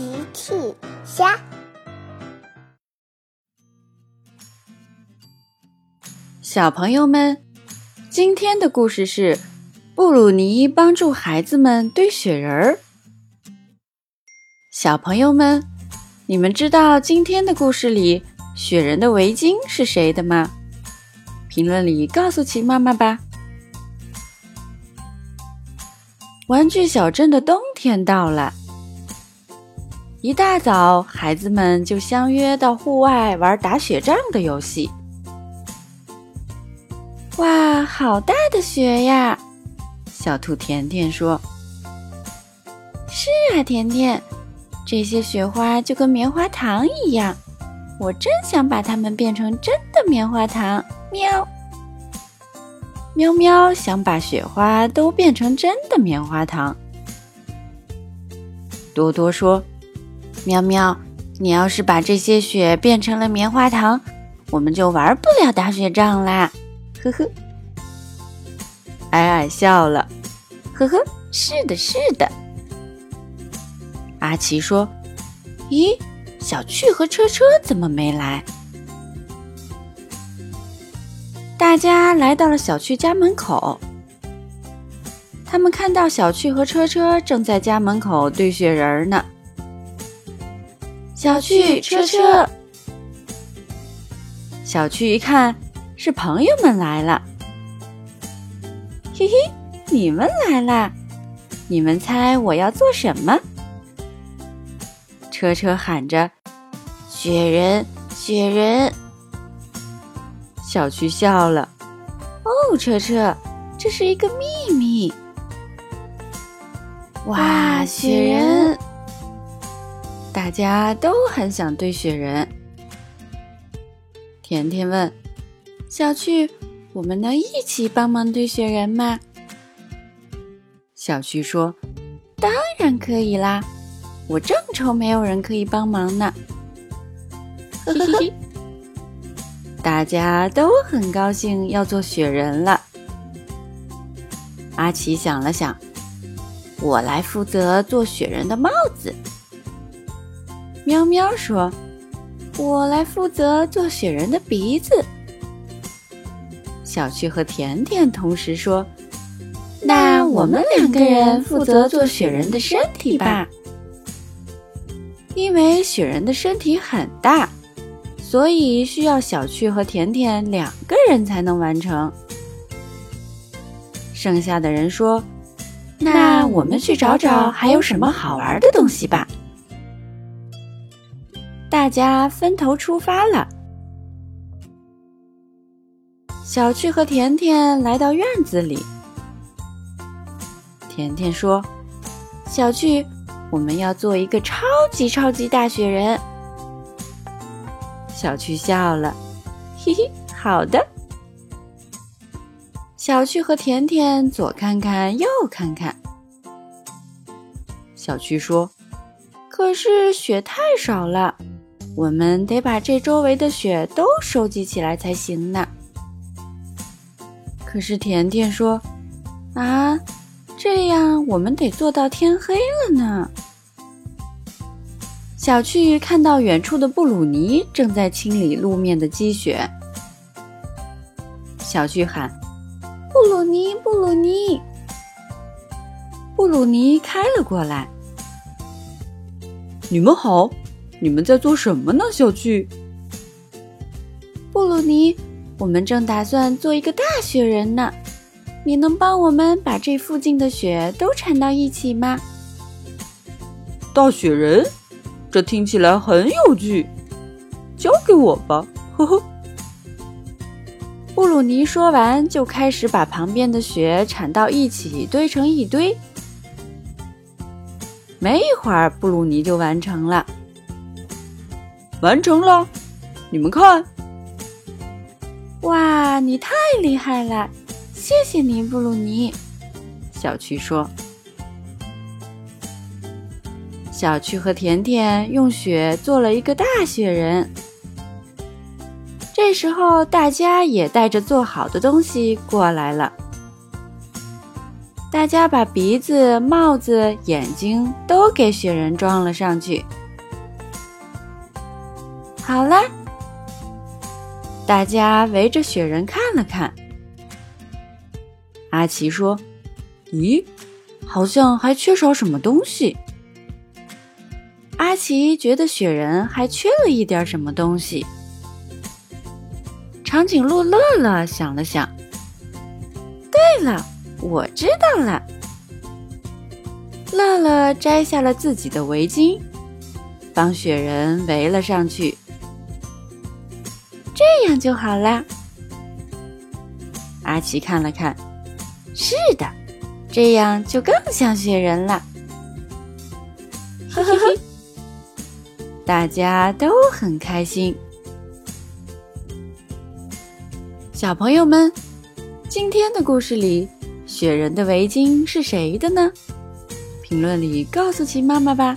奇趣虾，小朋友们，今天的故事是布鲁尼帮助孩子们堆雪人儿。小朋友们，你们知道今天的故事里雪人的围巾是谁的吗？评论里告诉奇妈妈吧。玩具小镇的冬天到了，一大早，孩子们就相约到户外玩打雪仗的游戏。哇，好大的雪呀！小兔甜甜说：“是啊，甜甜，这些雪花就跟棉花糖一样，我真想把它们变成真的棉花糖。”喵。喵喵想把雪花都变成真的棉花糖。多多说：“喵喵，你要是把这些雪变成了棉花糖，我们就玩不了打雪仗啦。”呵呵，矮矮笑了。呵呵，是的，是的。阿奇说：“咦，小趣和车车怎么没来？”大家来到了小趣家门口，他们看到小趣和车车正在家门口堆雪人呢。小趣、车车，小趣一看是朋友们来了，嘿嘿，你们来啦！你们猜我要做什么？车车喊着：“雪人，雪人！”小趣笑了，哦，车车，这是一个秘密。哇，雪人！大家都很想堆雪人。甜甜问小趣：“我们能一起帮忙堆雪人吗？”小趣说：“当然可以啦，我正愁没有人可以帮忙呢。”嘿嘿嘿。大家都很高兴要做雪人了。阿奇想了想，我来负责做雪人的帽子。喵喵说：“我来负责做雪人的鼻子。”小趣和甜甜同时说：“那我们两个人负责做雪人的身体吧，因为雪人的身体很大。”所以需要小趣和甜甜两个人才能完成。剩下的人说：“那我们去找找还有什么好玩的东西吧。”大家分头出发了。小趣和甜甜来到院子里。甜甜说：“小趣，我们要做一个超级超级大雪人。”小趣笑了，嘿嘿，好的。小趣和甜甜左看看右看看。小趣说：“可是雪太少了，我们得把这周围的雪都收集起来才行呢。”可是甜甜说：“啊，这样我们得做到天黑了呢。”小趣看到远处的布鲁尼正在清理路面的积雪，小趣喊：“布鲁尼，布鲁尼！”布鲁尼开了过来。你们好，你们在做什么呢？小趣，布鲁尼，我们正打算做一个大雪人呢，你能帮我们把这附近的雪都铲到一起吗？大雪人。这听起来很有趣，交给我吧，呵呵。布鲁尼说完，就开始把旁边的雪铲到一起，堆成一堆。没一会儿，布鲁尼就完成了。完成了，你们看，哇，你太厉害了！谢谢你，布鲁尼。小趣说。小趣和甜甜用雪做了一个大雪人。这时候，大家也带着做好的东西过来了。大家把鼻子、帽子、眼睛都给雪人装了上去。好啦，大家围着雪人看了看。阿奇说：“咦，好像还缺少什么东西。”阿奇觉得雪人还缺了一点什么东西。长颈鹿乐乐想了想：“对了，我知道了。”乐乐摘下了自己的围巾，帮雪人围了上去。就好啦。阿奇看了看，是的，这样就更像雪人了。呵呵呵，大家都很开心。小朋友们，今天的故事里，雪人的围巾是谁的呢？评论里告诉奇妈妈吧。